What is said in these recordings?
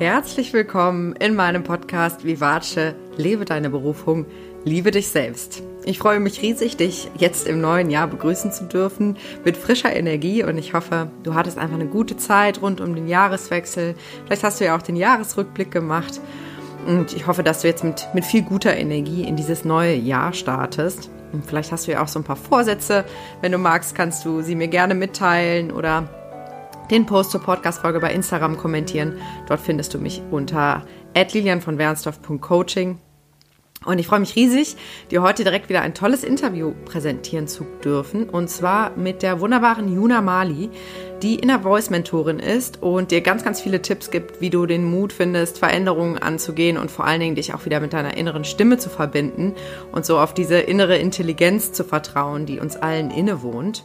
Herzlich willkommen in meinem Podcast Vivace, lebe deine Berufung, liebe dich selbst. Ich freue mich riesig, dich jetzt im neuen Jahr begrüßen zu dürfen mit frischer Energie und ich hoffe, du hattest einfach eine gute Zeit rund um den Jahreswechsel. Vielleicht hast du ja auch den Jahresrückblick gemacht und ich hoffe, dass du jetzt mit, mit viel guter Energie in dieses neue Jahr startest. Und vielleicht hast du ja auch so ein paar Vorsätze. Wenn du magst, kannst du sie mir gerne mitteilen oder den Post zur Podcast-Folge bei Instagram kommentieren. Dort findest du mich unter lilian von wernsdorf.coaching. Und ich freue mich riesig, dir heute direkt wieder ein tolles Interview präsentieren zu dürfen. Und zwar mit der wunderbaren Juna Mali, die Inner Voice Mentorin ist und dir ganz, ganz viele Tipps gibt, wie du den Mut findest, Veränderungen anzugehen und vor allen Dingen dich auch wieder mit deiner inneren Stimme zu verbinden und so auf diese innere Intelligenz zu vertrauen, die uns allen innewohnt.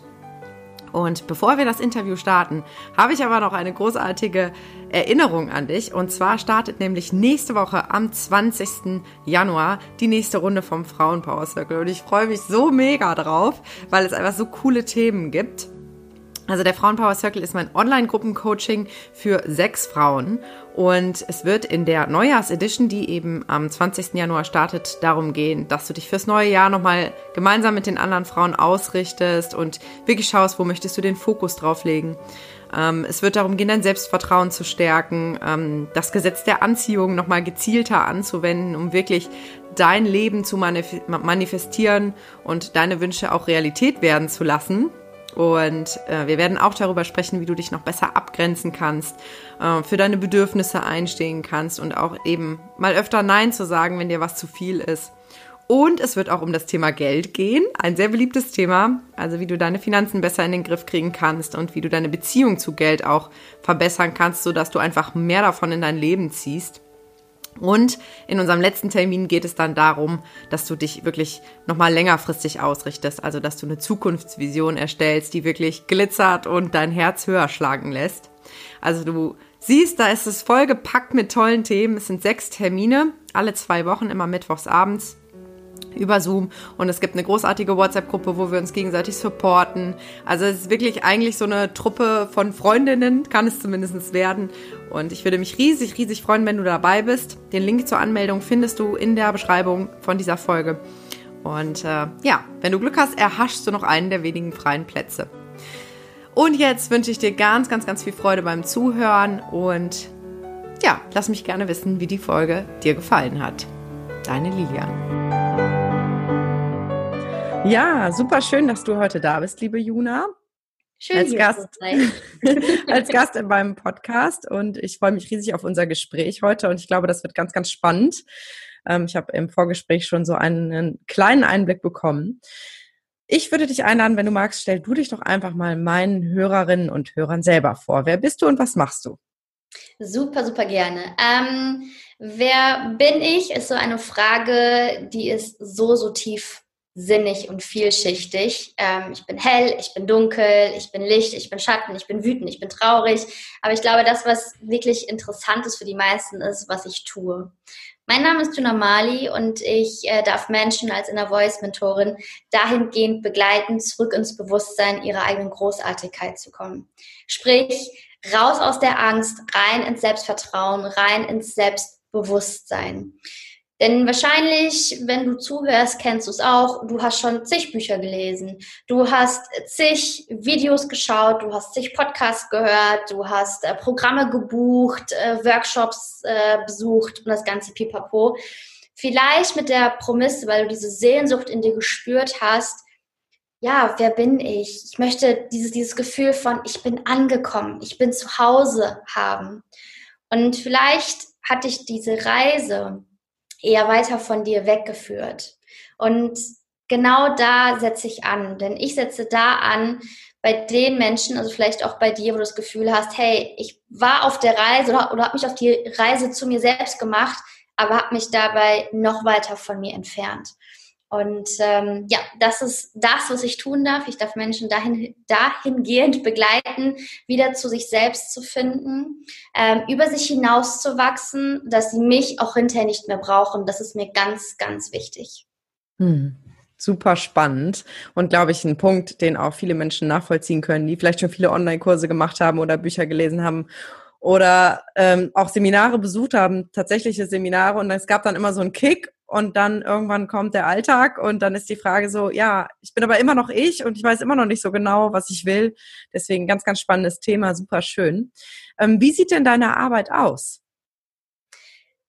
Und bevor wir das Interview starten, habe ich aber noch eine großartige Erinnerung an dich. Und zwar startet nämlich nächste Woche am 20. Januar die nächste Runde vom Frauenpower Circle. Und ich freue mich so mega drauf, weil es einfach so coole Themen gibt. Also der Frauenpower Circle ist mein Online-Gruppencoaching für sechs Frauen und es wird in der Neujahrs-Edition, die eben am 20. Januar startet, darum gehen, dass du dich fürs neue Jahr nochmal gemeinsam mit den anderen Frauen ausrichtest und wirklich schaust, wo möchtest du den Fokus drauf legen. Ähm, es wird darum gehen, dein Selbstvertrauen zu stärken, ähm, das Gesetz der Anziehung nochmal gezielter anzuwenden, um wirklich dein Leben zu manifestieren und deine Wünsche auch Realität werden zu lassen. Und äh, wir werden auch darüber sprechen, wie du dich noch besser abgrenzen kannst, äh, für deine Bedürfnisse einstehen kannst und auch eben mal öfter Nein zu sagen, wenn dir was zu viel ist. Und es wird auch um das Thema Geld gehen, ein sehr beliebtes Thema, also wie du deine Finanzen besser in den Griff kriegen kannst und wie du deine Beziehung zu Geld auch verbessern kannst, sodass du einfach mehr davon in dein Leben ziehst. Und in unserem letzten Termin geht es dann darum, dass du dich wirklich nochmal längerfristig ausrichtest, also dass du eine Zukunftsvision erstellst, die wirklich glitzert und dein Herz höher schlagen lässt. Also du siehst, da ist es vollgepackt mit tollen Themen. Es sind sechs Termine, alle zwei Wochen, immer mittwochs abends über Zoom und es gibt eine großartige WhatsApp-Gruppe, wo wir uns gegenseitig supporten. Also es ist wirklich eigentlich so eine Truppe von Freundinnen, kann es zumindest werden. Und ich würde mich riesig, riesig freuen, wenn du dabei bist. Den Link zur Anmeldung findest du in der Beschreibung von dieser Folge. Und äh, ja, wenn du Glück hast, erhaschst du noch einen der wenigen freien Plätze. Und jetzt wünsche ich dir ganz, ganz, ganz viel Freude beim Zuhören und ja, lass mich gerne wissen, wie die Folge dir gefallen hat. Deine Lilian. Ja, super schön, dass du heute da bist, liebe Juna. Schön, als Gast, als Gast in meinem Podcast und ich freue mich riesig auf unser Gespräch heute und ich glaube, das wird ganz, ganz spannend. Ähm, ich habe im Vorgespräch schon so einen kleinen Einblick bekommen. Ich würde dich einladen, wenn du magst, stell du dich doch einfach mal meinen Hörerinnen und Hörern selber vor. Wer bist du und was machst du? Super, super gerne. Ähm, wer bin ich, ist so eine Frage, die ist so, so tief sinnig und vielschichtig. Ähm, ich bin hell, ich bin dunkel, ich bin Licht, ich bin Schatten, ich bin wütend, ich bin traurig. Aber ich glaube, das, was wirklich interessant ist für die meisten, ist, was ich tue. Mein Name ist Juna Mali und ich äh, darf Menschen als Inner Voice Mentorin dahingehend begleiten, zurück ins Bewusstsein ihrer eigenen Großartigkeit zu kommen. Sprich, raus aus der Angst, rein ins Selbstvertrauen, rein ins Selbstbewusstsein. Denn wahrscheinlich, wenn du zuhörst, kennst du es auch, du hast schon zig Bücher gelesen, du hast zig Videos geschaut, du hast zig Podcasts gehört, du hast äh, Programme gebucht, äh, Workshops äh, besucht und das ganze Pipapo. Vielleicht mit der Promisse, weil du diese Sehnsucht in dir gespürt hast, ja, wer bin ich? Ich möchte dieses, dieses Gefühl von, ich bin angekommen, ich bin zu Hause haben. Und vielleicht hatte ich diese Reise eher weiter von dir weggeführt. Und genau da setze ich an, denn ich setze da an bei den Menschen, also vielleicht auch bei dir, wo du das Gefühl hast, hey, ich war auf der Reise oder, oder habe mich auf die Reise zu mir selbst gemacht, aber habe mich dabei noch weiter von mir entfernt. Und ähm, ja, das ist das, was ich tun darf. Ich darf Menschen dahin, dahingehend begleiten, wieder zu sich selbst zu finden, ähm, über sich hinaus zu wachsen, dass sie mich auch hinterher nicht mehr brauchen. Das ist mir ganz, ganz wichtig. Hm. Super spannend und glaube ich ein Punkt, den auch viele Menschen nachvollziehen können, die vielleicht schon viele Online-Kurse gemacht haben oder Bücher gelesen haben oder ähm, auch Seminare besucht haben, tatsächliche Seminare und es gab dann immer so einen Kick und dann irgendwann kommt der Alltag und dann ist die Frage so, ja, ich bin aber immer noch ich und ich weiß immer noch nicht so genau, was ich will. Deswegen ganz, ganz spannendes Thema, super schön. Ähm, wie sieht denn deine Arbeit aus?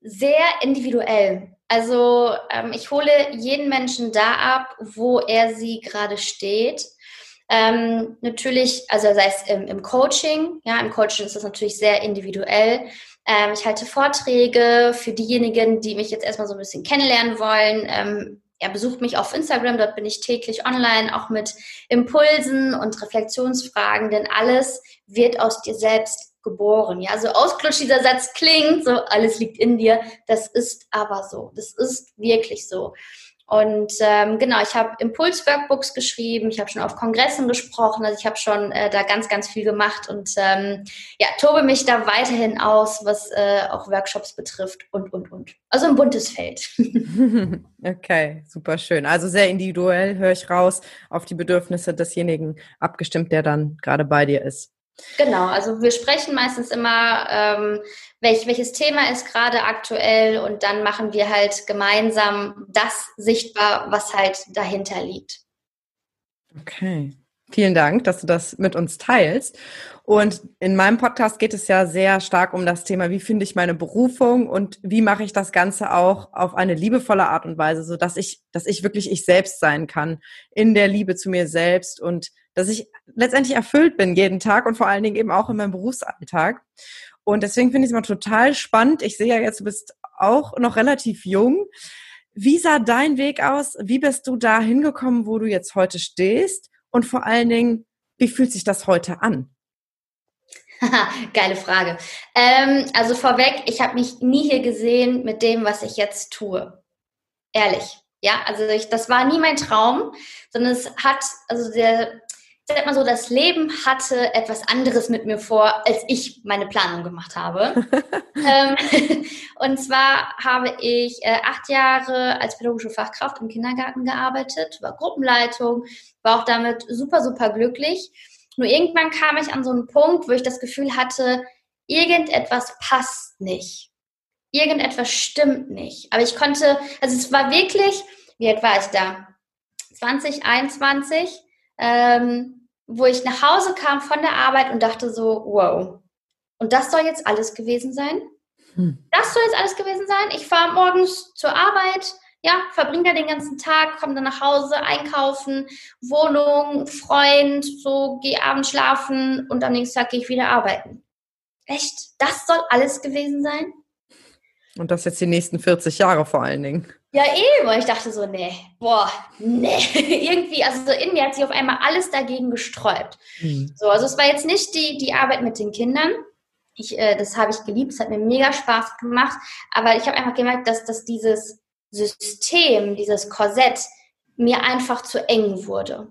Sehr individuell. Also ähm, ich hole jeden Menschen da ab, wo er sie gerade steht. Ähm, natürlich, also sei es im, im, Coaching, ja, im Coaching ist das natürlich sehr individuell. Ähm, ich halte Vorträge für diejenigen, die mich jetzt erstmal so ein bisschen kennenlernen wollen. Ähm, ja, besucht mich auf Instagram, dort bin ich täglich online, auch mit Impulsen und Reflexionsfragen, denn alles wird aus dir selbst geboren. Ja, so ausklutsch dieser Satz klingt, so alles liegt in dir. Das ist aber so. Das ist wirklich so. Und ähm, genau, ich habe Impuls-Workbooks geschrieben, ich habe schon auf Kongressen gesprochen, also ich habe schon äh, da ganz, ganz viel gemacht und ähm, ja, tobe mich da weiterhin aus, was äh, auch Workshops betrifft und, und, und. Also ein buntes Feld. okay, super schön. Also sehr individuell höre ich raus, auf die Bedürfnisse desjenigen abgestimmt, der dann gerade bei dir ist. Genau, also wir sprechen meistens immer, ähm, welch, welches Thema ist gerade aktuell und dann machen wir halt gemeinsam das sichtbar, was halt dahinter liegt. Okay. Vielen Dank, dass du das mit uns teilst. Und in meinem Podcast geht es ja sehr stark um das Thema, wie finde ich meine Berufung und wie mache ich das Ganze auch auf eine liebevolle Art und Weise, so dass ich, dass ich wirklich ich selbst sein kann in der Liebe zu mir selbst und dass ich letztendlich erfüllt bin jeden Tag und vor allen Dingen eben auch in meinem Berufsalltag. Und deswegen finde ich es immer total spannend. Ich sehe ja jetzt, du bist auch noch relativ jung. Wie sah dein Weg aus? Wie bist du da hingekommen, wo du jetzt heute stehst? Und vor allen Dingen, wie fühlt sich das heute an? Geile Frage. Ähm, also vorweg, ich habe mich nie hier gesehen mit dem, was ich jetzt tue. Ehrlich. Ja, also ich, das war nie mein Traum, sondern es hat, also der, sag mal so, das Leben hatte etwas anderes mit mir vor, als ich meine Planung gemacht habe. ähm, und zwar habe ich äh, acht Jahre als pädagogische Fachkraft im Kindergarten gearbeitet, war Gruppenleitung, war auch damit super, super glücklich. Nur irgendwann kam ich an so einen Punkt, wo ich das Gefühl hatte, irgendetwas passt nicht. Irgendetwas stimmt nicht. Aber ich konnte, also es war wirklich, wie alt war ich da? 2021 ähm, wo ich nach Hause kam von der Arbeit und dachte so, wow, und das soll jetzt alles gewesen sein? Hm. Das soll jetzt alles gewesen sein? Ich fahre morgens zur Arbeit, ja, verbringe da den ganzen Tag, komme dann nach Hause, einkaufen, Wohnung, Freund, so, gehe abends schlafen und am nächsten Tag gehe ich wieder arbeiten. Echt? Das soll alles gewesen sein? Und das jetzt die nächsten 40 Jahre vor allen Dingen. Ja, eben. Und ich dachte so, nee, boah, nee. Irgendwie, also so in mir hat sich auf einmal alles dagegen gesträubt. Mhm. So, also es war jetzt nicht die, die Arbeit mit den Kindern. Ich, äh, das habe ich geliebt, es hat mir mega Spaß gemacht. Aber ich habe einfach gemerkt, dass, dass dieses System, dieses Korsett mir einfach zu eng wurde.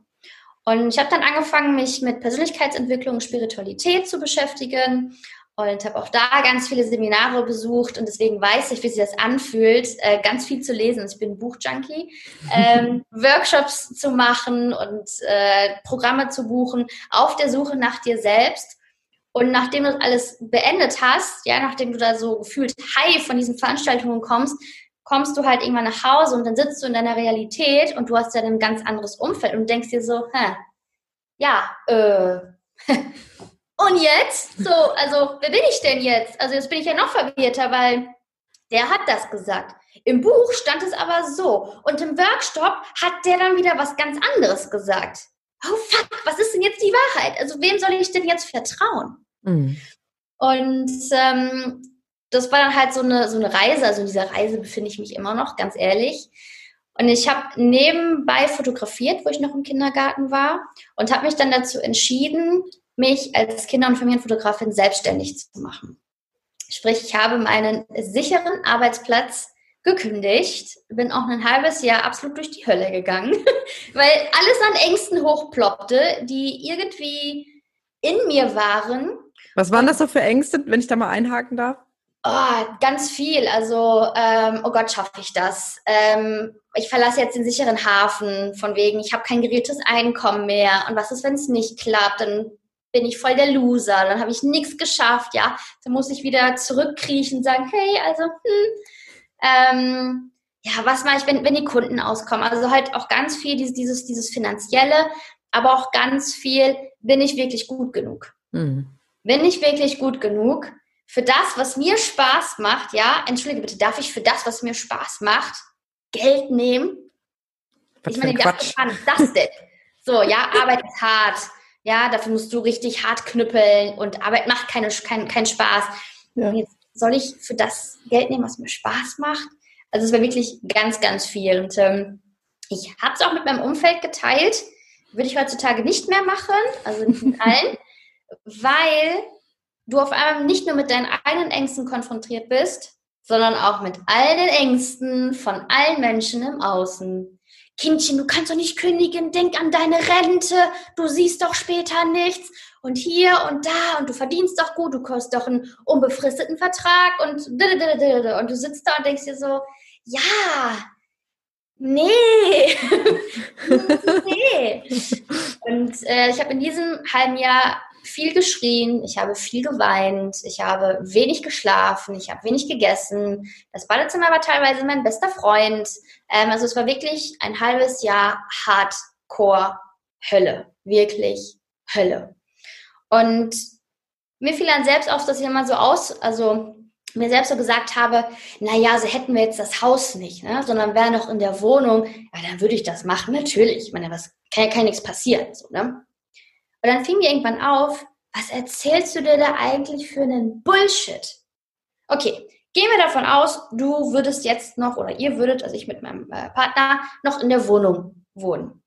Und ich habe dann angefangen, mich mit Persönlichkeitsentwicklung und Spiritualität zu beschäftigen und habe auch da ganz viele Seminare besucht und deswegen weiß ich, wie sich das anfühlt, äh, ganz viel zu lesen. Ich bin Buchjunkie, ähm, Workshops zu machen und äh, Programme zu buchen auf der Suche nach dir selbst. Und nachdem du das alles beendet hast, ja, nachdem du da so gefühlt high von diesen Veranstaltungen kommst, kommst du halt irgendwann nach Hause und dann sitzt du in deiner Realität und du hast ja ein ganz anderes Umfeld und denkst dir so, hä, ja, äh, Und jetzt? So, also, wer bin ich denn jetzt? Also, jetzt bin ich ja noch verwirrter, weil der hat das gesagt. Im Buch stand es aber so. Und im Workshop hat der dann wieder was ganz anderes gesagt. Oh fuck, was ist denn jetzt die Wahrheit? Also, wem soll ich denn jetzt vertrauen? Mhm. Und ähm, das war dann halt so eine, so eine Reise. Also, in dieser Reise befinde ich mich immer noch, ganz ehrlich. Und ich habe nebenbei fotografiert, wo ich noch im Kindergarten war und habe mich dann dazu entschieden, mich als Kinder- und Familienfotografin selbstständig zu machen. Sprich, ich habe meinen sicheren Arbeitsplatz gekündigt, bin auch ein halbes Jahr absolut durch die Hölle gegangen, weil alles an Ängsten hochploppte, die irgendwie in mir waren. Was waren das so für Ängste, wenn ich da mal einhaken darf? Oh, ganz viel. Also, ähm, oh Gott, schaffe ich das? Ähm, ich verlasse jetzt den sicheren Hafen, von wegen, ich habe kein geregeltes Einkommen mehr. Und was ist, wenn es nicht klappt? Dann bin ich voll der Loser, dann habe ich nichts geschafft, ja. Dann muss ich wieder zurückkriechen und sagen, hey, also, hm, ähm, ja, was mache ich, wenn, wenn die Kunden auskommen? Also halt auch ganz viel dieses, dieses, dieses Finanzielle, aber auch ganz viel, bin ich wirklich gut genug? Mhm. Bin ich wirklich gut genug für das, was mir Spaß macht? Ja, entschuldige bitte, darf ich für das, was mir Spaß macht, Geld nehmen? Was ich meine, was ist das denn? So, ja, Arbeit ist hart. Ja, dafür musst du richtig hart knüppeln und Arbeit macht keine, kein, keinen Spaß. Ja. Jetzt soll ich für das Geld nehmen, was mir Spaß macht? Also es war wirklich ganz, ganz viel. Und ähm, ich habe es auch mit meinem Umfeld geteilt. Würde ich heutzutage nicht mehr machen, also nicht mit allen, weil du auf einmal nicht nur mit deinen eigenen Ängsten konfrontiert bist, sondern auch mit all den Ängsten von allen Menschen im Außen. Kindchen, du kannst doch nicht kündigen, denk an deine Rente, du siehst doch später nichts. Und hier und da. Und du verdienst doch gut, du kostet doch einen unbefristeten Vertrag. Und und du sitzt da und denkst dir so, ja, nee, nee. Und äh, ich habe in diesem halben Jahr viel geschrien, ich habe viel geweint, ich habe wenig geschlafen, ich habe wenig gegessen. Das Badezimmer war teilweise mein bester Freund. Ähm, also es war wirklich ein halbes Jahr Hardcore Hölle. Wirklich Hölle. Und mir fiel dann selbst auf, dass ich immer so aus, also mir selbst so gesagt habe, naja, so hätten wir jetzt das Haus nicht, ne? sondern wäre noch in der Wohnung, ja, dann würde ich das machen, natürlich. Ich meine, was kann ja kann nichts passieren. So, ne? Und dann fing mir irgendwann auf, was erzählst du dir da eigentlich für einen Bullshit? Okay, gehen wir davon aus, du würdest jetzt noch oder ihr würdet, also ich mit meinem äh, Partner, noch in der Wohnung wohnen.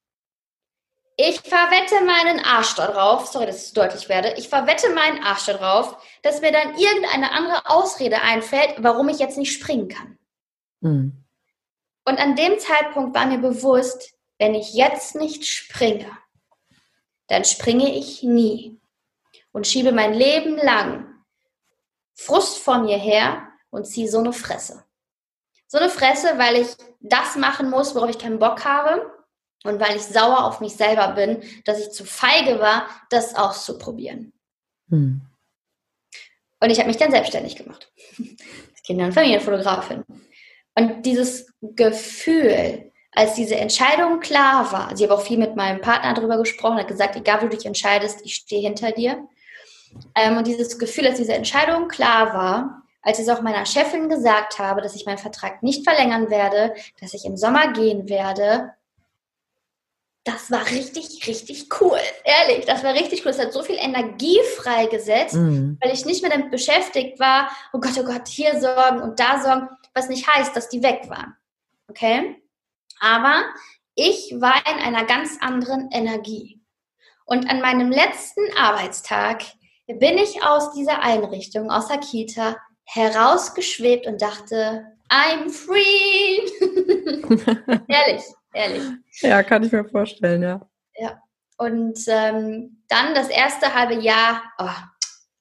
Ich verwette meinen Arsch darauf, sorry, dass ich deutlich werde, ich verwette meinen Arsch darauf, dass mir dann irgendeine andere Ausrede einfällt, warum ich jetzt nicht springen kann. Mhm. Und an dem Zeitpunkt war mir bewusst, wenn ich jetzt nicht springe, dann springe ich nie und schiebe mein Leben lang Frust vor mir her und ziehe so eine Fresse. So eine Fresse, weil ich das machen muss, worauf ich keinen Bock habe und weil ich sauer auf mich selber bin, dass ich zu feige war, das auszuprobieren. Hm. Und ich habe mich dann selbstständig gemacht. Als Kinder- und Familienfotografin. Und dieses Gefühl, als diese Entscheidung klar war, also ich habe auch viel mit meinem Partner darüber gesprochen, hat gesagt, egal wie du dich entscheidest, ich stehe hinter dir. Ähm, und dieses Gefühl, als diese Entscheidung klar war, als ich es auch meiner Chefin gesagt habe, dass ich meinen Vertrag nicht verlängern werde, dass ich im Sommer gehen werde, das war richtig, richtig cool. Ehrlich, das war richtig cool. Es hat so viel Energie freigesetzt, mhm. weil ich nicht mehr damit beschäftigt war, oh Gott, oh Gott, hier sorgen und da sorgen, was nicht heißt, dass die weg waren. Okay? Aber ich war in einer ganz anderen Energie. Und an meinem letzten Arbeitstag bin ich aus dieser Einrichtung, aus der Kita, herausgeschwebt und dachte, I'm free. ehrlich, ehrlich. Ja, kann ich mir vorstellen, ja. Ja. Und ähm, dann das erste halbe Jahr, oh,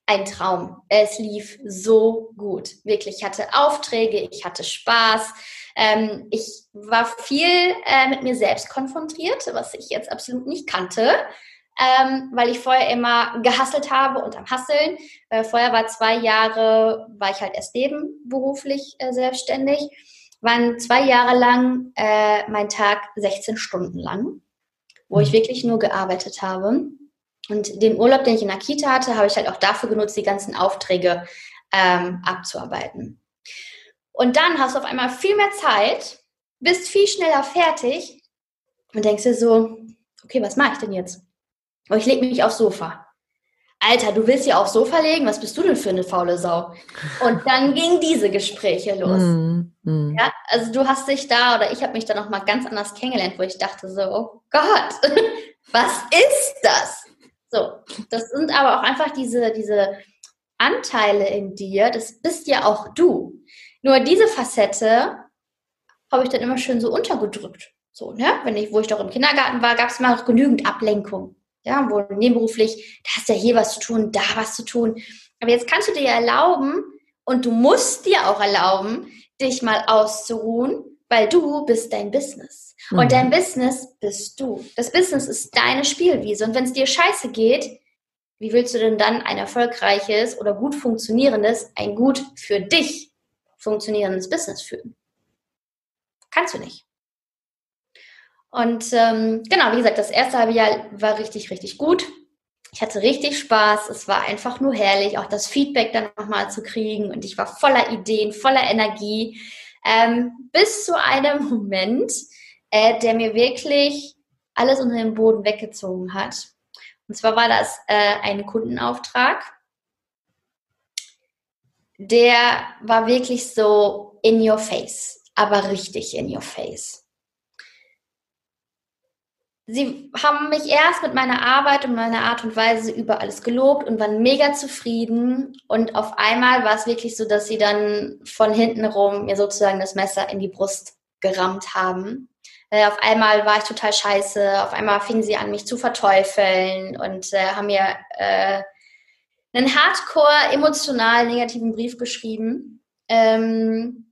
ein Traum. Es lief so gut. Wirklich, ich hatte Aufträge, ich hatte Spaß. Ähm, ich war viel äh, mit mir selbst konfrontiert, was ich jetzt absolut nicht kannte, ähm, weil ich vorher immer gehasselt habe und am Hasseln. Äh, vorher war zwei Jahre, war ich halt erst nebenberuflich äh, selbstständig, waren zwei Jahre lang äh, mein Tag 16 Stunden lang, wo ich mhm. wirklich nur gearbeitet habe. Und den Urlaub, den ich in der Kita hatte, habe ich halt auch dafür genutzt, die ganzen Aufträge ähm, abzuarbeiten. Und dann hast du auf einmal viel mehr Zeit, bist viel schneller fertig und denkst dir so, okay, was mache ich denn jetzt? Oh, ich lege mich aufs Sofa. Alter, du willst ja aufs Sofa legen? Was bist du denn für eine faule Sau? Und dann gingen diese Gespräche los. Mm, mm. Ja, also du hast dich da oder ich habe mich da noch mal ganz anders kennengelernt, wo ich dachte so, oh Gott, was ist das? So, das sind aber auch einfach diese, diese Anteile in dir, das bist ja auch du. Nur diese Facette habe ich dann immer schön so untergedrückt. So, ne? Wenn ich, wo ich doch im Kindergarten war, gab es immer noch genügend Ablenkung. Ja, wo nebenberuflich, da hast du ja hier was zu tun, da was zu tun. Aber jetzt kannst du dir erlauben und du musst dir auch erlauben, dich mal auszuruhen, weil du bist dein Business. Mhm. Und dein Business bist du. Das Business ist deine Spielwiese. Und wenn es dir scheiße geht, wie willst du denn dann ein erfolgreiches oder gut funktionierendes, ein gut für dich funktionierendes Business führen? Kannst du nicht. Und ähm, genau, wie gesagt, das erste halbe Jahr war richtig, richtig gut. Ich hatte richtig Spaß. Es war einfach nur herrlich, auch das Feedback dann nochmal zu kriegen. Und ich war voller Ideen, voller Energie. Ähm, bis zu einem Moment, äh, der mir wirklich alles unter den Boden weggezogen hat. Und zwar war das äh, ein Kundenauftrag. Der war wirklich so in your face, aber richtig in your face. Sie haben mich erst mit meiner Arbeit und meiner Art und Weise über alles gelobt und waren mega zufrieden. Und auf einmal war es wirklich so, dass sie dann von hinten rum mir sozusagen das Messer in die Brust gerammt haben. Äh, auf einmal war ich total scheiße, auf einmal fingen sie an, mich zu verteufeln und äh, haben mir äh, einen hardcore emotional negativen Brief geschrieben. Ähm,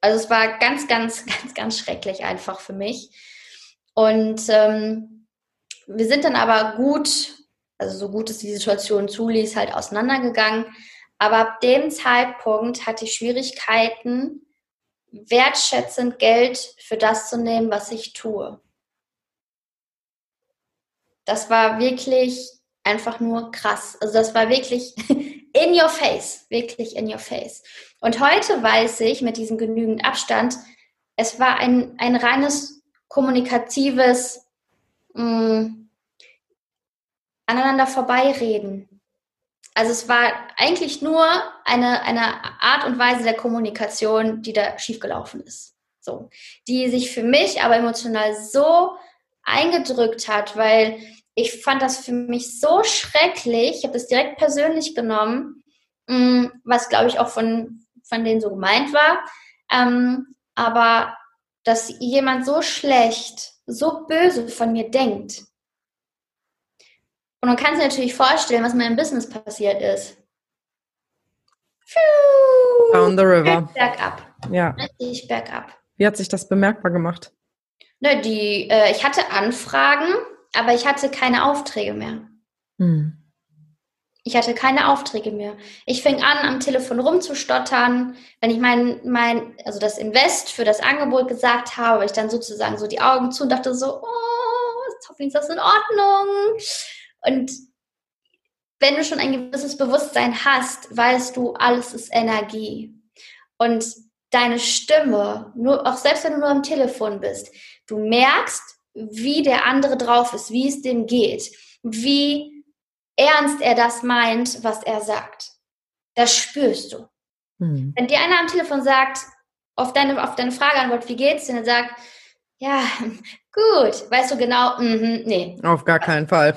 also es war ganz, ganz, ganz, ganz schrecklich einfach für mich. Und ähm, wir sind dann aber gut, also so gut es die Situation zuließ, halt auseinandergegangen. Aber ab dem Zeitpunkt hatte ich Schwierigkeiten, wertschätzend Geld für das zu nehmen, was ich tue. Das war wirklich einfach nur krass. Also das war wirklich in your face, wirklich in your face. Und heute weiß ich mit diesem genügend Abstand, es war ein, ein reines kommunikatives mh, mm, aneinander vorbeireden. Also es war eigentlich nur eine, eine Art und Weise der Kommunikation, die da schiefgelaufen ist. So, die sich für mich aber emotional so eingedrückt hat, weil ich fand das für mich so schrecklich. Ich habe das direkt persönlich genommen, mm, was glaube ich auch von, von denen so gemeint war. Ähm, aber dass jemand so schlecht, so böse von mir denkt, und man kann sich natürlich vorstellen, was in meinem Business passiert ist. Down the river. Bergab. Ja. Richtig bergab. Wie hat sich das bemerkbar gemacht? Ne, die, äh, ich hatte Anfragen, aber ich hatte keine Aufträge mehr. Hm. Ich hatte keine Aufträge mehr. Ich fing an, am Telefon rumzustottern. Wenn ich mein, mein, also das Invest für das Angebot gesagt habe, ich dann sozusagen so die Augen zu und dachte so, oh, hoffentlich ist das in Ordnung. Und wenn du schon ein gewisses Bewusstsein hast, weißt du, alles ist Energie. Und deine Stimme, nur, auch selbst wenn du nur am Telefon bist, du merkst, wie der andere drauf ist, wie es dem geht, wie ernst er das meint, was er sagt. Das spürst du. Mhm. Wenn dir einer am Telefon sagt, auf deine, auf deine Frage antwortet, wie geht's dir, und er sagt, ja, gut, weißt du genau, mm, nee. Auf gar keinen Fall.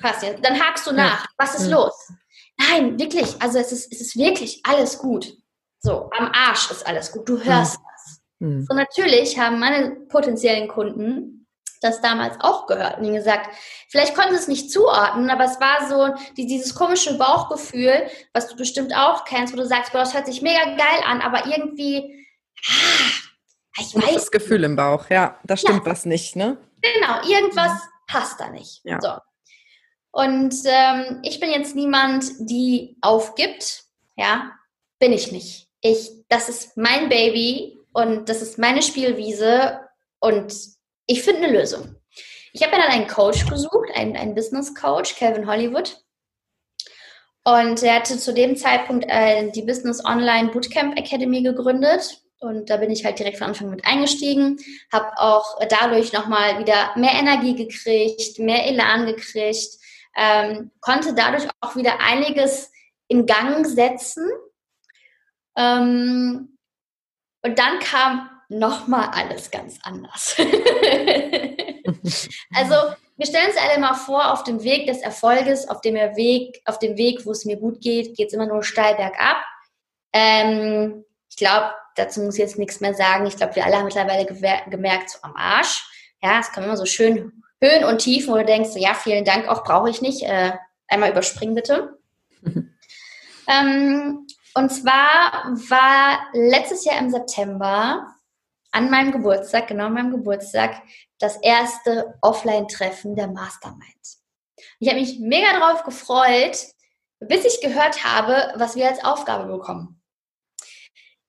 Passt jetzt. Dann hakst du nach. Ja. Was ist ja. los? Nein, wirklich. Also es ist, es ist wirklich alles gut. So, am Arsch ist alles gut. Du hörst hm. das. Hm. So, natürlich haben meine potenziellen Kunden das damals auch gehört und ihnen gesagt, vielleicht konnten sie es nicht zuordnen, aber es war so die, dieses komische Bauchgefühl, was du bestimmt auch kennst, wo du sagst, boah, das hört sich mega geil an, aber irgendwie, ah, ich weiß. Das Gefühl im Bauch, ja, da stimmt ja. was nicht, ne? Genau, irgendwas mhm. passt da nicht. Ja. So. Und ähm, ich bin jetzt niemand, die aufgibt. Ja, bin ich nicht. Ich, das ist mein Baby und das ist meine Spielwiese und ich finde eine Lösung. Ich habe mir dann einen Coach gesucht, einen, einen Business Coach, Calvin Hollywood. Und er hatte zu dem Zeitpunkt äh, die Business Online Bootcamp Academy gegründet. Und da bin ich halt direkt von Anfang mit eingestiegen, habe auch dadurch nochmal wieder mehr Energie gekriegt, mehr Elan gekriegt, ähm, konnte dadurch auch wieder einiges in Gang setzen. Ähm, und dann kam nochmal alles ganz anders. also wir stellen uns alle mal vor, auf dem Weg des Erfolges, auf dem Weg, auf dem Weg, wo es mir gut geht, geht es immer nur steil bergab. Ähm, ich glaube, dazu muss ich jetzt nichts mehr sagen. Ich glaube, wir alle haben mittlerweile gemerkt, so am Arsch. Ja, es kommen immer so schön Höhen und Tiefen, wo du denkst, ja, vielen Dank, auch brauche ich nicht. Äh, einmal überspringen bitte. ähm, und zwar war letztes Jahr im September an meinem Geburtstag, genau an meinem Geburtstag, das erste Offline-Treffen der Mastermind. Ich habe mich mega drauf gefreut, bis ich gehört habe, was wir als Aufgabe bekommen.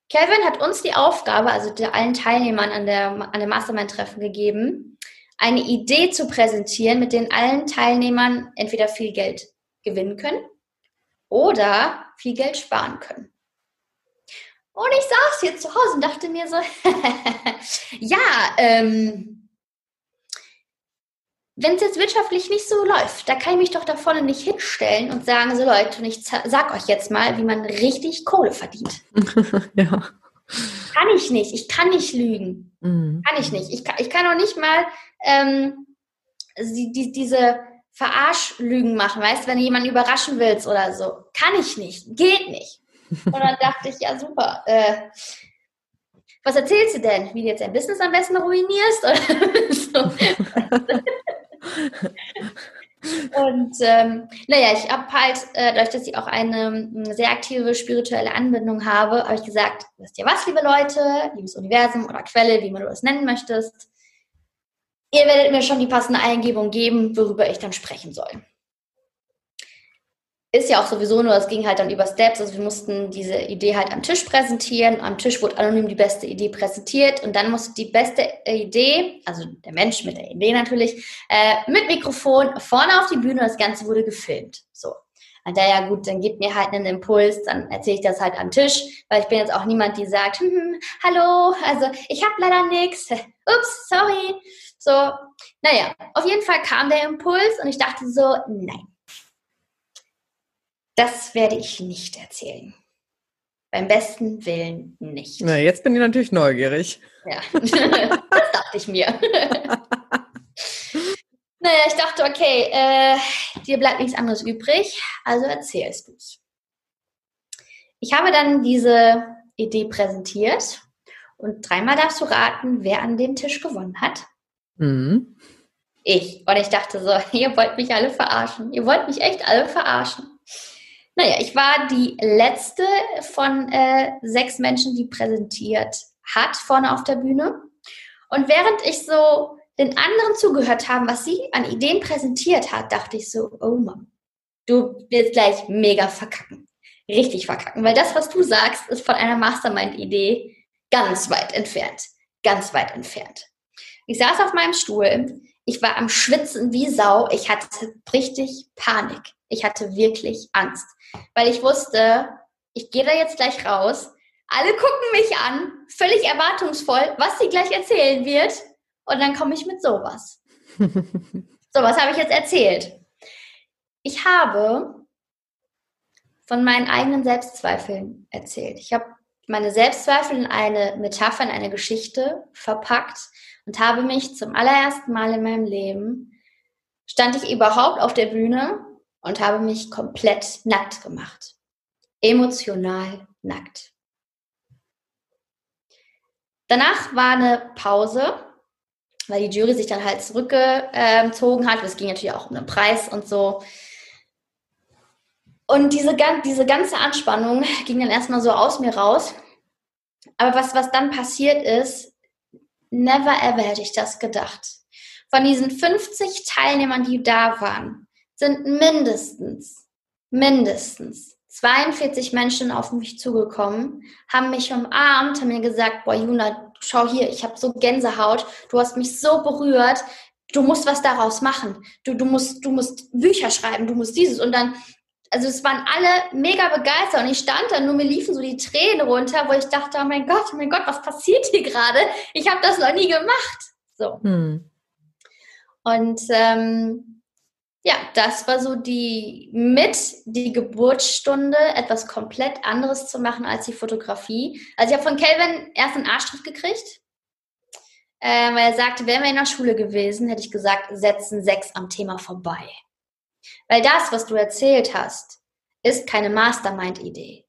Kevin hat uns die Aufgabe, also allen Teilnehmern an der, an dem Mastermind-Treffen gegeben, eine Idee zu präsentieren, mit denen allen Teilnehmern entweder viel Geld gewinnen können oder viel Geld sparen können. Und ich saß hier zu Hause und dachte mir so, ja, ähm, wenn es jetzt wirtschaftlich nicht so läuft, da kann ich mich doch da vorne nicht hinstellen und sagen, so Leute, und ich sag euch jetzt mal, wie man richtig Kohle verdient. ja. Kann ich nicht. Ich kann nicht lügen. Mhm. Kann ich nicht. Ich kann, ich kann auch nicht mal ähm, die, die, diese Verarschlügen machen, weißt du, wenn du jemanden überraschen willst oder so. Kann ich nicht. Geht nicht. Und dann dachte ich, ja, super. Äh, was erzählst du denn? Wie du jetzt dein Business am besten ruinierst? Und ähm, naja, ich habe halt, äh, dadurch, dass ich auch eine sehr aktive spirituelle Anbindung habe, habe ich gesagt, wisst ihr was, liebe Leute, liebes Universum oder Quelle, wie man das nennen möchtest, ihr werdet mir schon die passende Eingebung geben, worüber ich dann sprechen soll ist ja auch sowieso nur, es ging halt dann über Steps. Also wir mussten diese Idee halt am Tisch präsentieren. Am Tisch wurde anonym die beste Idee präsentiert und dann musste die beste Idee, also der Mensch mit der Idee natürlich, äh, mit Mikrofon vorne auf die Bühne und das Ganze wurde gefilmt. So. Und da ja gut, dann gibt mir halt einen Impuls, dann erzähle ich das halt am Tisch, weil ich bin jetzt auch niemand, die sagt, hm, hm hallo, also ich habe leider nichts, ups, sorry. So, naja, auf jeden Fall kam der Impuls und ich dachte so, nein, das werde ich nicht erzählen. Beim besten Willen nicht. Na, jetzt bin ich natürlich neugierig. Ja, das dachte ich mir. naja, ich dachte, okay, äh, dir bleibt nichts anderes übrig, also erzählst du es. Ich habe dann diese Idee präsentiert und dreimal darfst du raten, wer an dem Tisch gewonnen hat. Mhm. Ich. Und ich dachte so, ihr wollt mich alle verarschen. Ihr wollt mich echt alle verarschen. Naja, ich war die letzte von äh, sechs Menschen, die präsentiert hat vorne auf der Bühne. Und während ich so den anderen zugehört habe, was sie an Ideen präsentiert hat, dachte ich so, oh Mann, du wirst gleich mega verkacken. Richtig verkacken. Weil das, was du sagst, ist von einer Mastermind-Idee ganz weit entfernt. Ganz weit entfernt. Ich saß auf meinem Stuhl. Ich war am Schwitzen wie Sau. Ich hatte richtig Panik. Ich hatte wirklich Angst weil ich wusste, ich gehe da jetzt gleich raus. Alle gucken mich an, völlig erwartungsvoll, was sie gleich erzählen wird. Und dann komme ich mit sowas. so, was habe ich jetzt erzählt? Ich habe von meinen eigenen Selbstzweifeln erzählt. Ich habe meine Selbstzweifel in eine Metapher, in eine Geschichte verpackt und habe mich zum allerersten Mal in meinem Leben, stand ich überhaupt auf der Bühne und habe mich komplett nackt gemacht. Emotional nackt. Danach war eine Pause, weil die Jury sich dann halt zurückgezogen hat. Es ging natürlich auch um den Preis und so. Und diese, diese ganze Anspannung ging dann erstmal so aus mir raus. Aber was, was dann passiert ist, never ever hätte ich das gedacht. Von diesen 50 Teilnehmern, die da waren, sind mindestens, mindestens 42 Menschen auf mich zugekommen, haben mich umarmt, haben mir gesagt, boah, Juna, schau hier, ich habe so Gänsehaut, du hast mich so berührt, du musst was daraus machen. Du, du, musst, du musst Bücher schreiben, du musst dieses. Und dann, also es waren alle mega begeistert und ich stand da, nur mir liefen so die Tränen runter, wo ich dachte, oh mein Gott, oh mein Gott, was passiert hier gerade? Ich habe das noch nie gemacht. So. Hm. Und ähm, ja, das war so die mit die Geburtsstunde, etwas komplett anderes zu machen als die Fotografie. Also ich habe von Kelvin erst einen Arschtritt gekriegt, äh, weil er sagte, wären wir in der Schule gewesen, hätte ich gesagt, setzen sechs am Thema vorbei. Weil das, was du erzählt hast, ist keine Mastermind-Idee.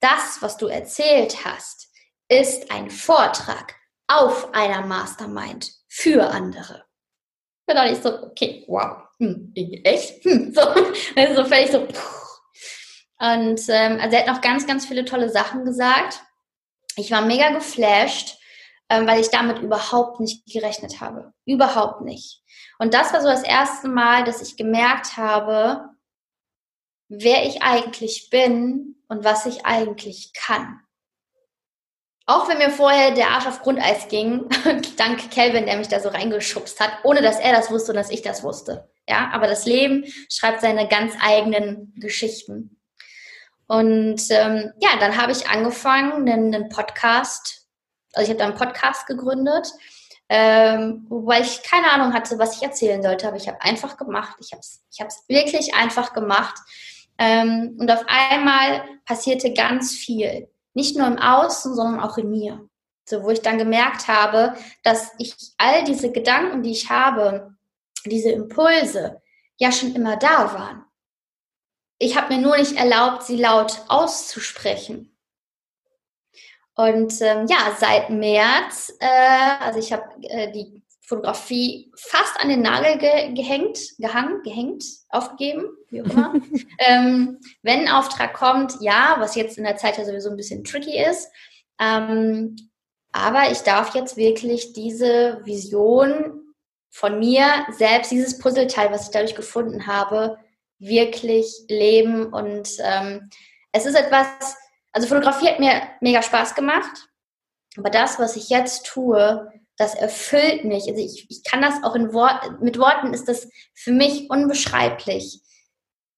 Das, was du erzählt hast, ist ein Vortrag auf einer Mastermind für andere. Da dachte ich so, okay, wow hm, echt? Hm, so, also völlig so. Und ähm, also er hat noch ganz, ganz viele tolle Sachen gesagt. Ich war mega geflasht, ähm, weil ich damit überhaupt nicht gerechnet habe. Überhaupt nicht. Und das war so das erste Mal, dass ich gemerkt habe, wer ich eigentlich bin und was ich eigentlich kann. Auch wenn mir vorher der Arsch auf Grundeis ging, dank Kelvin, der mich da so reingeschubst hat, ohne dass er das wusste und dass ich das wusste. Ja, aber das Leben schreibt seine ganz eigenen Geschichten. Und ähm, ja, dann habe ich angefangen, einen, einen Podcast, also ich habe da einen Podcast gegründet, ähm, wobei ich keine Ahnung hatte, was ich erzählen sollte, aber ich habe einfach gemacht. Ich habe es ich wirklich einfach gemacht. Ähm, und auf einmal passierte ganz viel nicht nur im Außen, sondern auch in mir. So, wo ich dann gemerkt habe, dass ich all diese Gedanken, die ich habe, diese Impulse, ja schon immer da waren. Ich habe mir nur nicht erlaubt, sie laut auszusprechen. Und ähm, ja, seit März, äh, also ich habe äh, die Fotografie fast an den Nagel ge gehängt, gehangen, gehängt, aufgegeben, wie auch immer. ähm, wenn ein Auftrag kommt, ja, was jetzt in der Zeit ja sowieso ein bisschen tricky ist. Ähm, aber ich darf jetzt wirklich diese Vision von mir selbst, dieses Puzzleteil, was ich dadurch gefunden habe, wirklich leben. Und ähm, es ist etwas, also Fotografie hat mir mega Spaß gemacht. Aber das, was ich jetzt tue, das erfüllt mich. Also ich, ich kann das auch in Wort, mit Worten ist das für mich unbeschreiblich.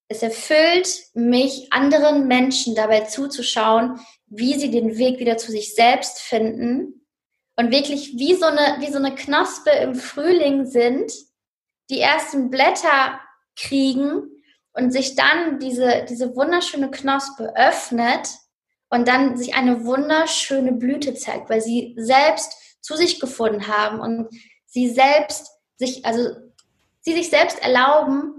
Es erfüllt mich, anderen Menschen dabei zuzuschauen, wie sie den Weg wieder zu sich selbst finden und wirklich wie so eine, wie so eine Knospe im Frühling sind, die ersten Blätter kriegen und sich dann diese, diese wunderschöne Knospe öffnet und dann sich eine wunderschöne Blüte zeigt, weil sie selbst zu sich gefunden haben und sie selbst sich, also sie sich selbst erlauben,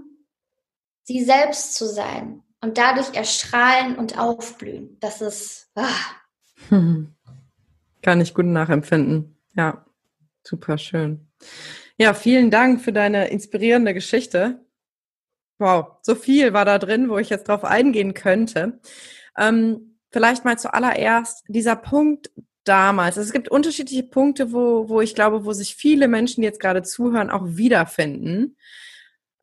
sie selbst zu sein und dadurch erstrahlen und aufblühen. Das ist. Ah. Kann ich gut nachempfinden. Ja, super schön. Ja, vielen Dank für deine inspirierende Geschichte. Wow, so viel war da drin, wo ich jetzt drauf eingehen könnte. Ähm, vielleicht mal zuallererst dieser Punkt, damals. Also es gibt unterschiedliche Punkte, wo, wo ich glaube, wo sich viele Menschen, die jetzt gerade zuhören, auch wiederfinden.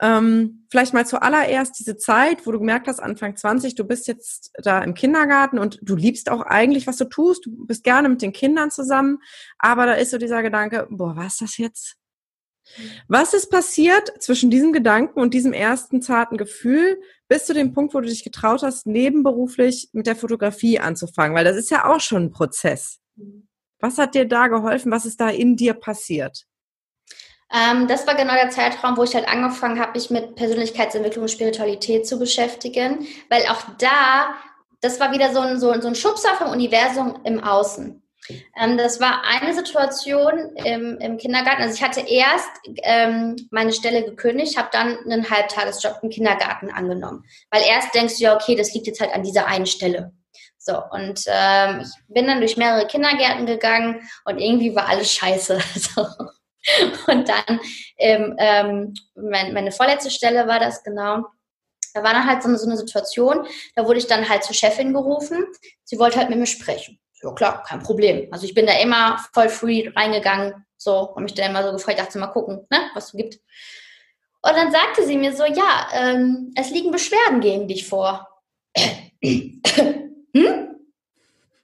Ähm, vielleicht mal zuallererst diese Zeit, wo du gemerkt hast, Anfang 20, du bist jetzt da im Kindergarten und du liebst auch eigentlich, was du tust. Du bist gerne mit den Kindern zusammen, aber da ist so dieser Gedanke, boah, was ist das jetzt? Was ist passiert zwischen diesem Gedanken und diesem ersten zarten Gefühl bis zu dem Punkt, wo du dich getraut hast, nebenberuflich mit der Fotografie anzufangen? Weil das ist ja auch schon ein Prozess. Was hat dir da geholfen? Was ist da in dir passiert? Ähm, das war genau der Zeitraum, wo ich halt angefangen habe, mich mit Persönlichkeitsentwicklung und Spiritualität zu beschäftigen, weil auch da, das war wieder so ein, so, so ein Schubser vom Universum im Außen. Ähm, das war eine Situation im, im, Kindergarten. Also ich hatte erst ähm, meine Stelle gekündigt, habe dann einen Halbtagesjob im Kindergarten angenommen. Weil erst denkst du ja, okay, das liegt jetzt halt an dieser einen Stelle. So, und ähm, ich bin dann durch mehrere Kindergärten gegangen und irgendwie war alles scheiße. So. Und dann ähm, mein, meine vorletzte Stelle war das genau. Da war dann halt so eine, so eine Situation, da wurde ich dann halt zur Chefin gerufen. Sie wollte halt mit mir sprechen. Ja klar, kein Problem. Also ich bin da immer voll free reingegangen, so und mich dann immer so gefreut, dachte mal gucken, ne, was es gibt. Und dann sagte sie mir so, ja, ähm, es liegen Beschwerden gegen dich vor. hm?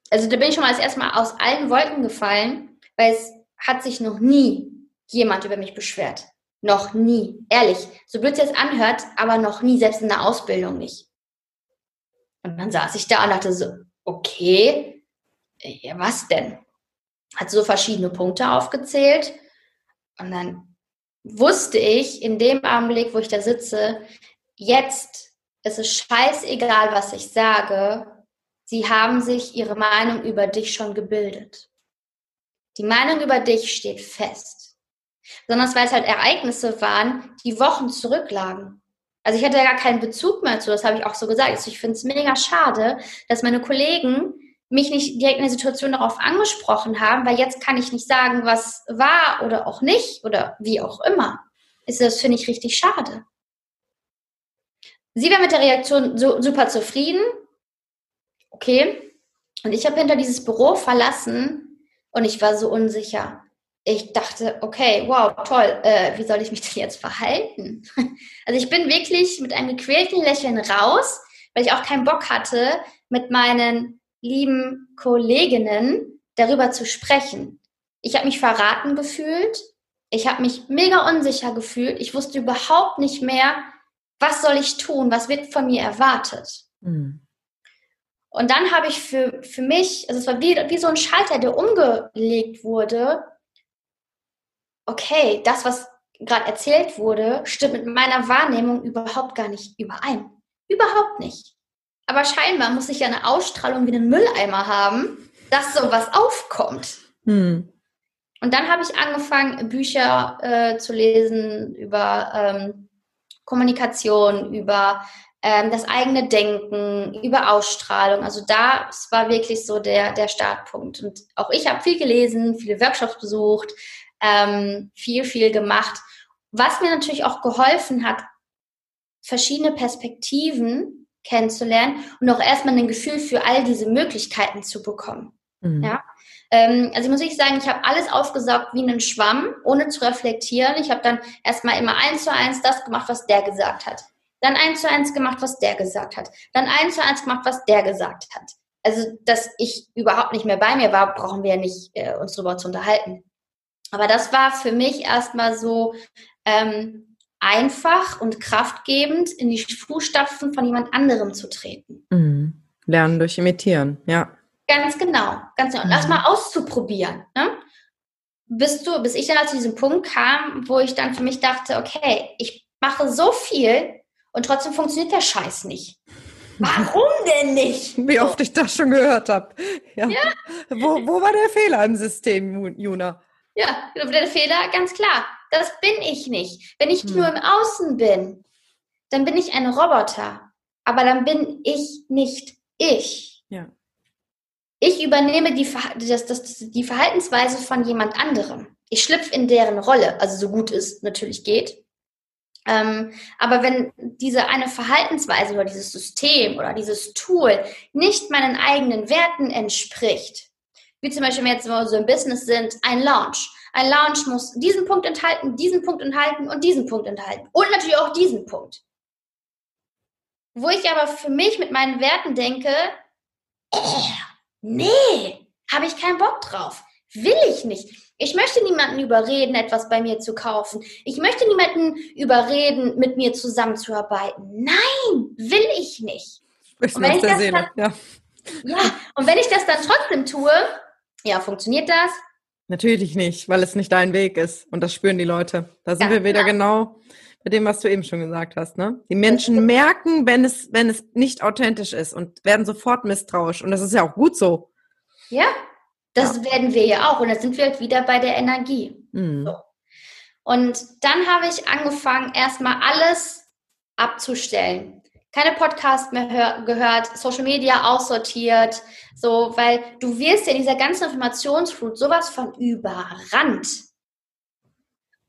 Also da bin ich schon mal als erstmal aus allen Wolken gefallen, weil es hat sich noch nie jemand über mich beschwert. Noch nie. Ehrlich. So blöd es jetzt anhört, aber noch nie, selbst in der Ausbildung nicht. Und dann saß ich da und dachte so, okay, ja, was denn? Hat so verschiedene Punkte aufgezählt. Und dann wusste ich in dem Augenblick, wo ich da sitze, jetzt ist es scheißegal, was ich sage, Sie haben sich ihre Meinung über dich schon gebildet. Die Meinung über dich steht fest. Besonders weil es halt Ereignisse waren, die Wochen zurücklagen. Also ich hatte ja gar keinen Bezug mehr zu, das habe ich auch so gesagt. Also ich finde es mega schade, dass meine Kollegen mich nicht direkt in der Situation darauf angesprochen haben, weil jetzt kann ich nicht sagen, was war oder auch nicht oder wie auch immer. Das finde ich richtig schade. Sie war mit der Reaktion so, super zufrieden okay. Und ich habe hinter dieses Büro verlassen und ich war so unsicher. ich dachte, okay, wow, toll, äh, wie soll ich mich denn jetzt verhalten? Also ich bin wirklich mit einem gequälten Lächeln raus, weil ich auch keinen Bock hatte, mit meinen lieben Kolleginnen darüber zu sprechen. Ich habe mich verraten gefühlt, ich habe mich mega unsicher gefühlt, ich wusste überhaupt nicht mehr, was soll ich tun, was wird von mir erwartet. Mhm. Und dann habe ich für, für mich, also es war wie, wie so ein Schalter, der umgelegt wurde. Okay, das, was gerade erzählt wurde, stimmt mit meiner Wahrnehmung überhaupt gar nicht überein. Überhaupt nicht. Aber scheinbar muss ich ja eine Ausstrahlung wie einen Mülleimer haben, dass sowas aufkommt. Hm. Und dann habe ich angefangen, Bücher äh, zu lesen über ähm, Kommunikation, über ähm, das eigene Denken, über Ausstrahlung. Also das war wirklich so der, der Startpunkt. Und auch ich habe viel gelesen, viele Workshops besucht, ähm, viel, viel gemacht. Was mir natürlich auch geholfen hat, verschiedene Perspektiven kennenzulernen und auch erstmal ein Gefühl für all diese Möglichkeiten zu bekommen. Mhm. Ja? Ähm, also muss ich sagen, ich habe alles aufgesaugt wie einen Schwamm, ohne zu reflektieren. Ich habe dann erstmal immer eins zu eins das gemacht, was der gesagt hat. Dann eins zu eins gemacht, was der gesagt hat. Dann eins zu eins gemacht, was der gesagt hat. Also, dass ich überhaupt nicht mehr bei mir war, brauchen wir ja nicht äh, uns darüber zu unterhalten. Aber das war für mich erstmal so ähm, einfach und kraftgebend, in die Fußstapfen von jemand anderem zu treten. Mhm. Lernen durch Imitieren, ja. Ganz genau, ganz genau. Und mhm. mal auszuprobieren. Ne? Bis, du, bis ich dann zu diesem Punkt kam, wo ich dann für mich dachte, okay, ich mache so viel und trotzdem funktioniert der Scheiß nicht. Warum denn nicht? Wie oft ich das schon gehört habe. Ja. ja. Wo, wo war der Fehler im System, Juna? Ja, der Fehler, ganz klar. Das bin ich nicht. Wenn ich hm. nur im Außen bin, dann bin ich ein Roboter. Aber dann bin ich nicht ich. Ja. Ich übernehme die, das, das, die Verhaltensweise von jemand anderem. Ich schlüpfe in deren Rolle, also so gut es natürlich geht. Ähm, aber wenn diese eine Verhaltensweise oder dieses System oder dieses Tool nicht meinen eigenen Werten entspricht, wie zum Beispiel, wenn wir jetzt so im Business sind, ein Launch. Ein Launch muss diesen Punkt enthalten, diesen Punkt enthalten und diesen Punkt enthalten. Und natürlich auch diesen Punkt. Wo ich aber für mich mit meinen Werten denke, äh, Nee, habe ich keinen Bock drauf. Will ich nicht. Ich möchte niemanden überreden, etwas bei mir zu kaufen. Ich möchte niemanden überreden, mit mir zusammenzuarbeiten. Nein, will ich nicht. Wenn ich das Seele. Dann, ja. ja, und wenn ich das dann trotzdem tue, ja, funktioniert das? Natürlich nicht, weil es nicht dein Weg ist. Und das spüren die Leute. Da sind ja, wir wieder genau. genau mit dem, was du eben schon gesagt hast. Ne? Die Menschen merken, wenn es, wenn es nicht authentisch ist und werden sofort misstrauisch. Und das ist ja auch gut so. Ja, das ja. werden wir ja auch. Und da sind wir halt wieder bei der Energie. Mhm. So. Und dann habe ich angefangen, erstmal alles abzustellen. Keine Podcast mehr gehört, Social Media aussortiert, so, weil du wirst ja in dieser ganzen Informationsflut sowas von überrannt.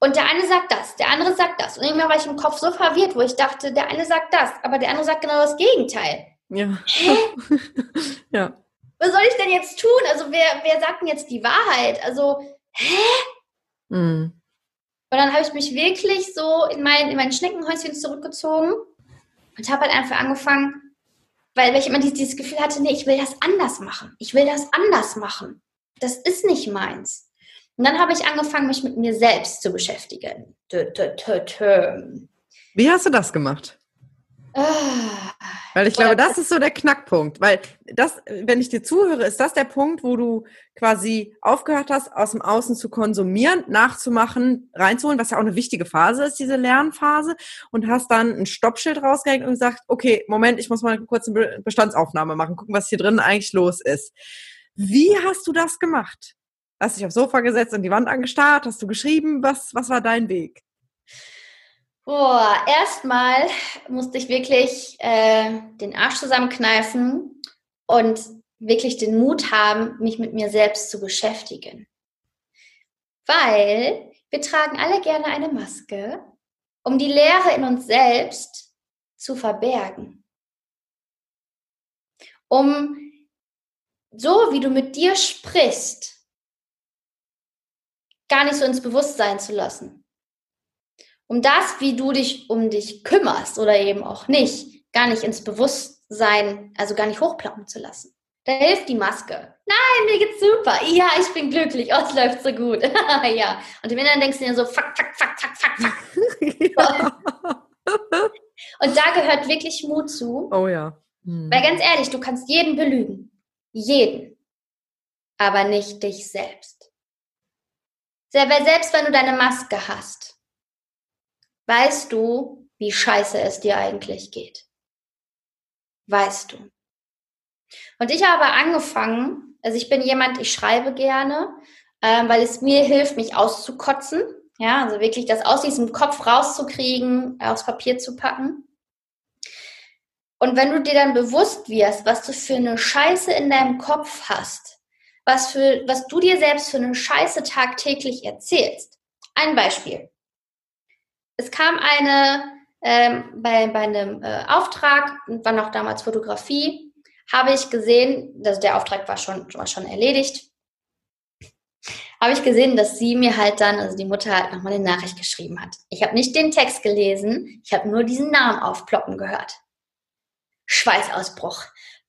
Und der eine sagt das, der andere sagt das. Und irgendwann war ich im Kopf so verwirrt, wo ich dachte, der eine sagt das, aber der andere sagt genau das Gegenteil. Ja. Hä? ja. Was soll ich denn jetzt tun? Also wer, wer sagt denn jetzt die Wahrheit? Also, hä? Mhm. Und dann habe ich mich wirklich so in mein, in mein Schneckenhäuschen zurückgezogen und habe halt einfach angefangen, weil, weil ich immer dieses Gefühl hatte, nee, ich will das anders machen. Ich will das anders machen. Das ist nicht meins. Und dann habe ich angefangen, mich mit mir selbst zu beschäftigen. Wie hast du das gemacht? Ah, weil ich glaube, das ist so der Knackpunkt. Weil das, wenn ich dir zuhöre, ist das der Punkt, wo du quasi aufgehört hast, aus dem Außen zu konsumieren, nachzumachen, reinzuholen, was ja auch eine wichtige Phase ist, diese Lernphase, und hast dann ein Stoppschild rausgehängt und gesagt, okay, Moment, ich muss mal kurz eine Bestandsaufnahme machen, gucken, was hier drin eigentlich los ist. Wie hast du das gemacht? Hast dich aufs Sofa gesetzt und die Wand angestarrt? Hast du geschrieben? Was, was war dein Weg? Boah, erstmal musste ich wirklich äh, den Arsch zusammenkneifen und wirklich den Mut haben, mich mit mir selbst zu beschäftigen. Weil wir tragen alle gerne eine Maske, um die Leere in uns selbst zu verbergen. Um so wie du mit dir sprichst, gar nicht so ins Bewusstsein zu lassen. Um das, wie du dich um dich kümmerst oder eben auch nicht, gar nicht ins Bewusstsein, also gar nicht hochploppen zu lassen. Da hilft die Maske. Nein, mir geht's super. Ja, ich bin glücklich. Oh, es läuft so gut. ja. Und im Inneren denkst du dir so, fuck, fuck, fuck, fuck, fuck, fuck. ja. Und da gehört wirklich Mut zu. Oh ja. Hm. Weil ganz ehrlich, du kannst jeden belügen. Jeden. Aber nicht dich selbst. Weil selbst wenn du deine Maske hast, weißt du, wie scheiße es dir eigentlich geht. Weißt du. Und ich habe angefangen, also ich bin jemand, ich schreibe gerne, ähm, weil es mir hilft, mich auszukotzen. Ja, also wirklich das aus diesem Kopf rauszukriegen, aufs Papier zu packen. Und wenn du dir dann bewusst wirst, was du für eine Scheiße in deinem Kopf hast, was, für, was du dir selbst für eine Scheiße tagtäglich erzählst. Ein Beispiel. Es kam eine, ähm, bei, bei einem äh, Auftrag, war noch damals Fotografie, habe ich gesehen, dass der Auftrag war schon, war schon erledigt, habe ich gesehen, dass sie mir halt dann, also die Mutter halt nochmal eine Nachricht geschrieben hat. Ich habe nicht den Text gelesen, ich habe nur diesen Namen aufploppen gehört. Schweißausbruch,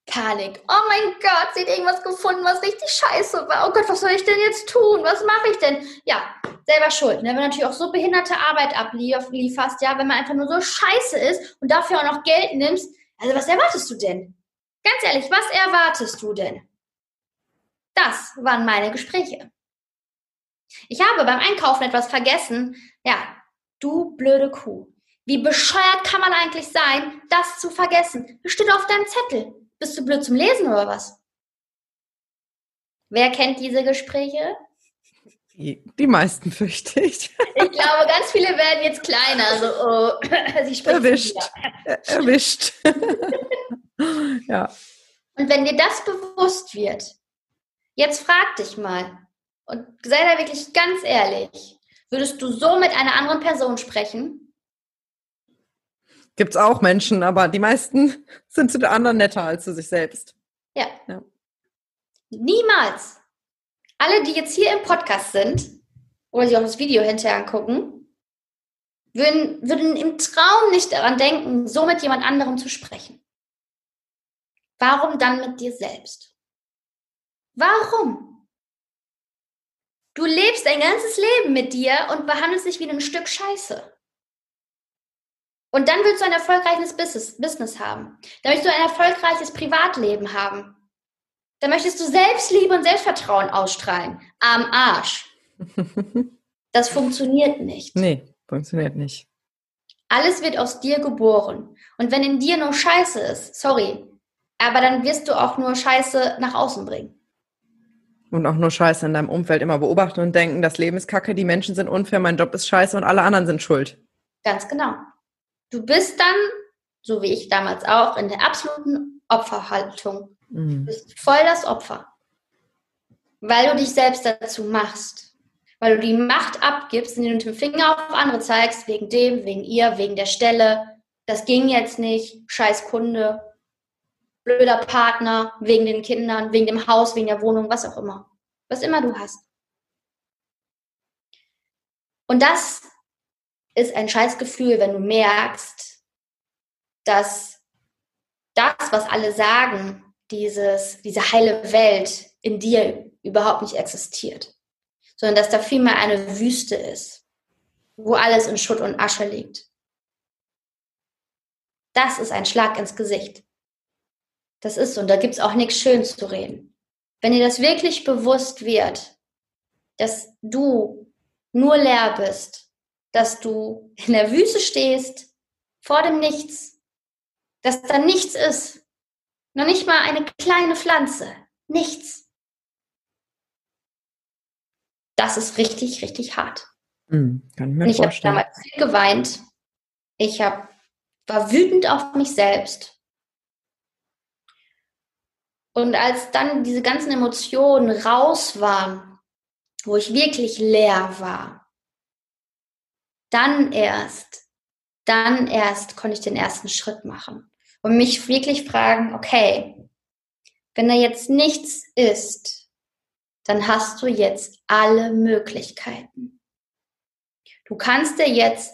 Panik. Oh mein Gott, sie hat irgendwas gefunden, was richtig scheiße war. Oh Gott, was soll ich denn jetzt tun? Was mache ich denn? Ja, selber schuld. Ne? Wenn du natürlich auch so behinderte Arbeit ablieferst, ja, wenn man einfach nur so scheiße ist und dafür auch noch Geld nimmst, also was erwartest du denn? Ganz ehrlich, was erwartest du denn? Das waren meine Gespräche. Ich habe beim Einkaufen etwas vergessen. Ja, du blöde Kuh. Wie bescheuert kann man eigentlich sein, das zu vergessen? Das steht auf deinem Zettel. Bist du blöd zum Lesen oder was? Wer kennt diese Gespräche? Die, meisten fürchte ich. Ich glaube, ganz viele werden jetzt kleiner. So, oh, sie spricht Erwischt. Erwischt. ja. Und wenn dir das bewusst wird, jetzt frag dich mal und sei da wirklich ganz ehrlich, würdest du so mit einer anderen Person sprechen? Gibt es auch Menschen, aber die meisten sind zu der anderen netter als zu sich selbst. Ja. ja. Niemals. Alle, die jetzt hier im Podcast sind oder sich auch das Video hinterher angucken, würden, würden im Traum nicht daran denken, so mit jemand anderem zu sprechen. Warum dann mit dir selbst? Warum? Du lebst ein ganzes Leben mit dir und behandelst dich wie ein Stück Scheiße. Und dann willst du ein erfolgreiches Business, Business haben. Dann möchtest du ein erfolgreiches Privatleben haben. Dann möchtest du Selbstliebe und Selbstvertrauen ausstrahlen. Am Arsch. Das funktioniert nicht. Nee, funktioniert nicht. Alles wird aus dir geboren. Und wenn in dir nur Scheiße ist, sorry, aber dann wirst du auch nur Scheiße nach außen bringen. Und auch nur Scheiße in deinem Umfeld immer beobachten und denken, das Leben ist kacke, die Menschen sind unfair, mein Job ist scheiße und alle anderen sind schuld. Ganz genau. Du bist dann, so wie ich damals auch, in der absoluten Opferhaltung. Mhm. Du bist voll das Opfer. Weil du dich selbst dazu machst. Weil du die Macht abgibst, indem du dem Finger auf andere zeigst, wegen dem, wegen ihr, wegen der Stelle. Das ging jetzt nicht, scheiß Kunde, blöder Partner, wegen den Kindern, wegen dem Haus, wegen der Wohnung, was auch immer. Was immer du hast. Und das ist ein scheiß Gefühl, wenn du merkst, dass das, was alle sagen, dieses, diese heile Welt in dir überhaupt nicht existiert, sondern dass da vielmehr eine Wüste ist, wo alles in Schutt und Asche liegt. Das ist ein Schlag ins Gesicht. Das ist so. Und da gibt es auch nichts Schönes zu reden. Wenn dir das wirklich bewusst wird, dass du nur leer bist, dass du in der Wüste stehst, vor dem Nichts, dass da nichts ist, noch nicht mal eine kleine Pflanze, nichts. Das ist richtig, richtig hart. Mhm, kann ich mir Und ich habe damals viel geweint. Ich hab, war wütend auf mich selbst. Und als dann diese ganzen Emotionen raus waren, wo ich wirklich leer war, dann erst, dann erst konnte ich den ersten Schritt machen und mich wirklich fragen, okay, wenn da jetzt nichts ist, dann hast du jetzt alle Möglichkeiten. Du kannst dir jetzt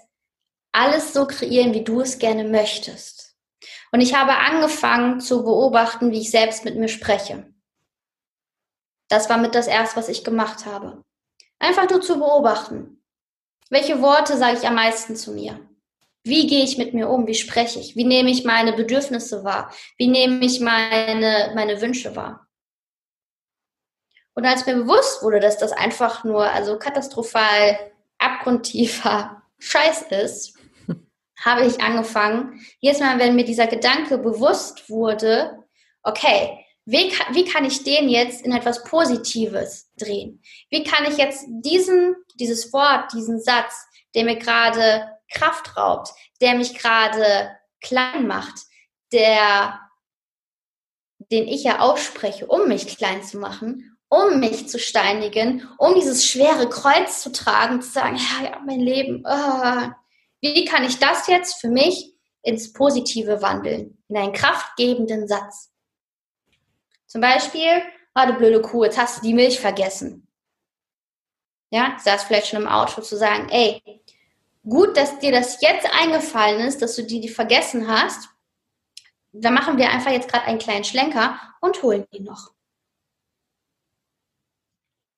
alles so kreieren, wie du es gerne möchtest. Und ich habe angefangen zu beobachten, wie ich selbst mit mir spreche. Das war mit das erste, was ich gemacht habe. Einfach nur zu beobachten. Welche Worte sage ich am meisten zu mir? Wie gehe ich mit mir um? Wie spreche ich? Wie nehme ich meine Bedürfnisse wahr? Wie nehme ich meine, meine Wünsche wahr? Und als mir bewusst wurde, dass das einfach nur, also katastrophal, abgrundtiefer Scheiß ist, habe ich angefangen, jedes Mal, wenn mir dieser Gedanke bewusst wurde, okay, wie wie kann ich den jetzt in etwas Positives drehen? Wie kann ich jetzt diesen, dieses Wort, diesen Satz, der mir gerade Kraft raubt, der mich gerade klein macht, der, den ich ja ausspreche, um mich klein zu machen, um mich zu steinigen, um dieses schwere Kreuz zu tragen, zu sagen, ja, ja mein Leben, oh. wie kann ich das jetzt für mich ins Positive wandeln, in einen kraftgebenden Satz? Zum Beispiel, oh, du blöde Kuh, jetzt hast du die Milch vergessen. Ja, saß vielleicht schon im Auto zu sagen, ey, gut, dass dir das jetzt eingefallen ist, dass du die, die vergessen hast. Dann machen wir einfach jetzt gerade einen kleinen Schlenker und holen die noch.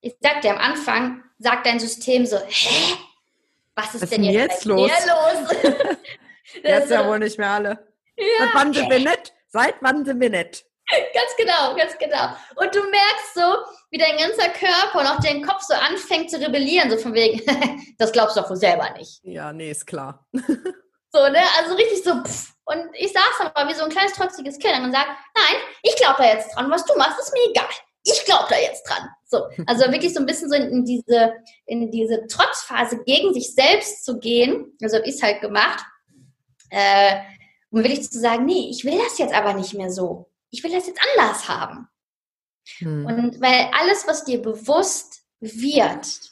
Ich sag dir am Anfang, sagt dein System so, hä? Was ist Was denn jetzt, jetzt los? los? jetzt ja wohl nicht mehr alle. Ja. Seit wann sind wir nett? Seit wann sind wir nett? Ganz genau, ganz genau. Und du merkst so, wie dein ganzer Körper und auch dein Kopf so anfängt zu rebellieren, so von wegen, das glaubst du doch wohl selber nicht. Ja, nee, ist klar. so, ne? Also richtig so, pff. Und ich saß aber wie so ein kleines trotziges Kind und sagt, nein, ich glaube da jetzt dran. Was du machst, ist mir egal. Ich glaube da jetzt dran. So, also wirklich so ein bisschen so in, diese, in diese Trotzphase gegen sich selbst zu gehen. Also habe ich es halt gemacht. Äh, um wirklich zu sagen, nee, ich will das jetzt aber nicht mehr so ich will das jetzt anders haben. Hm. Und weil alles, was dir bewusst wird,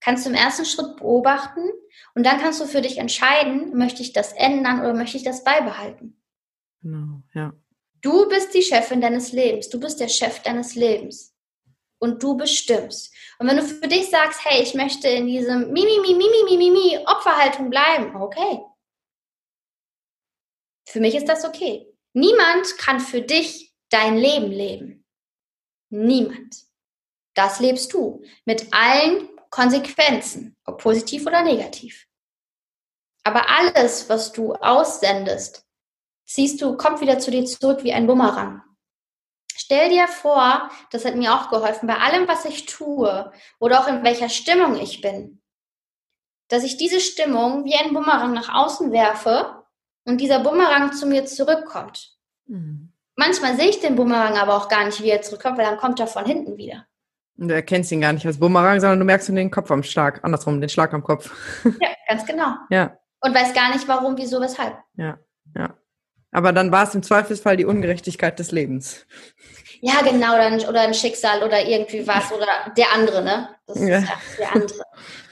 kannst du im ersten Schritt beobachten und dann kannst du für dich entscheiden, möchte ich das ändern oder möchte ich das beibehalten. Genau, ja. Du bist die Chefin deines Lebens, du bist der Chef deines Lebens und du bestimmst. Und wenn du für dich sagst, hey, ich möchte in diesem Mimi, Mimi, Mimi, Mimi, Opferhaltung bleiben, okay. Für mich ist das okay. Niemand kann für dich dein Leben leben. Niemand. Das lebst du mit allen Konsequenzen, ob positiv oder negativ. Aber alles, was du aussendest, ziehst du, kommt wieder zu dir zurück wie ein Bumerang. Stell dir vor, das hat mir auch geholfen, bei allem, was ich tue oder auch in welcher Stimmung ich bin, dass ich diese Stimmung wie ein Bumerang nach außen werfe und dieser Bumerang zu mir zurückkommt. Mhm. Manchmal sehe ich den Bumerang aber auch gar nicht, wie er zurückkommt, weil dann kommt er von hinten wieder. Und du erkennst ihn gar nicht als Bumerang, sondern du merkst den Kopf am Schlag, andersrum, den Schlag am Kopf. Ja, ganz genau. Ja. Und weiß gar nicht, warum, wieso, weshalb. Ja, ja. Aber dann war es im Zweifelsfall die Ungerechtigkeit des Lebens. Ja, genau, oder ein, oder ein Schicksal oder irgendwie was oder der andere, ne? Das ist ja. ja der andere.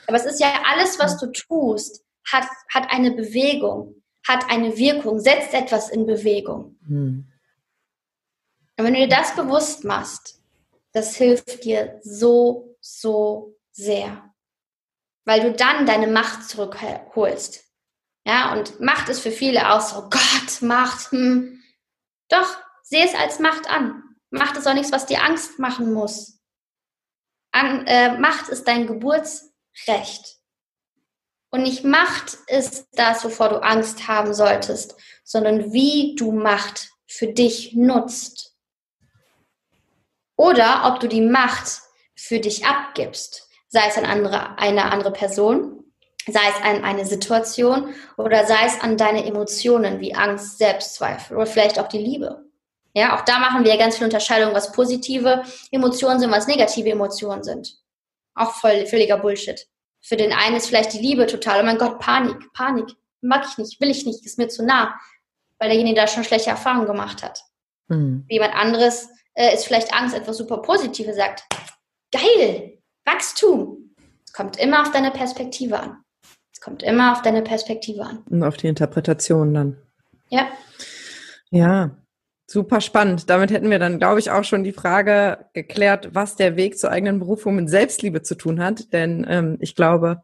Aber es ist ja alles, was du tust, hat, hat eine Bewegung hat eine Wirkung, setzt etwas in Bewegung. Hm. Und wenn du dir das bewusst machst, das hilft dir so, so sehr. Weil du dann deine Macht zurückholst. Ja, und Macht ist für viele auch so, Gott, Macht, hm. Doch, sehe es als Macht an. Macht ist auch nichts, was dir Angst machen muss. An, äh, Macht ist dein Geburtsrecht. Und nicht Macht ist das, wovor du Angst haben solltest, sondern wie du Macht für dich nutzt. Oder ob du die Macht für dich abgibst, sei es an andere, eine andere Person, sei es an eine Situation oder sei es an deine Emotionen wie Angst, Selbstzweifel oder vielleicht auch die Liebe. Ja, auch da machen wir ganz viel Unterscheidung, was positive Emotionen sind, was negative Emotionen sind. Auch voll, völliger Bullshit. Für den einen ist vielleicht die Liebe total, oh mein Gott, Panik, Panik, mag ich nicht, will ich nicht, ist mir zu nah, weil derjenige da schon schlechte Erfahrungen gemacht hat. Mhm. Jemand anderes äh, ist vielleicht Angst, etwas super Positives, sagt, geil, Wachstum. Es kommt immer auf deine Perspektive an. Es kommt immer auf deine Perspektive an. Und auf die Interpretation dann. Ja. Ja, Super spannend. Damit hätten wir dann, glaube ich, auch schon die Frage geklärt, was der Weg zur eigenen Berufung mit Selbstliebe zu tun hat. Denn ähm, ich glaube,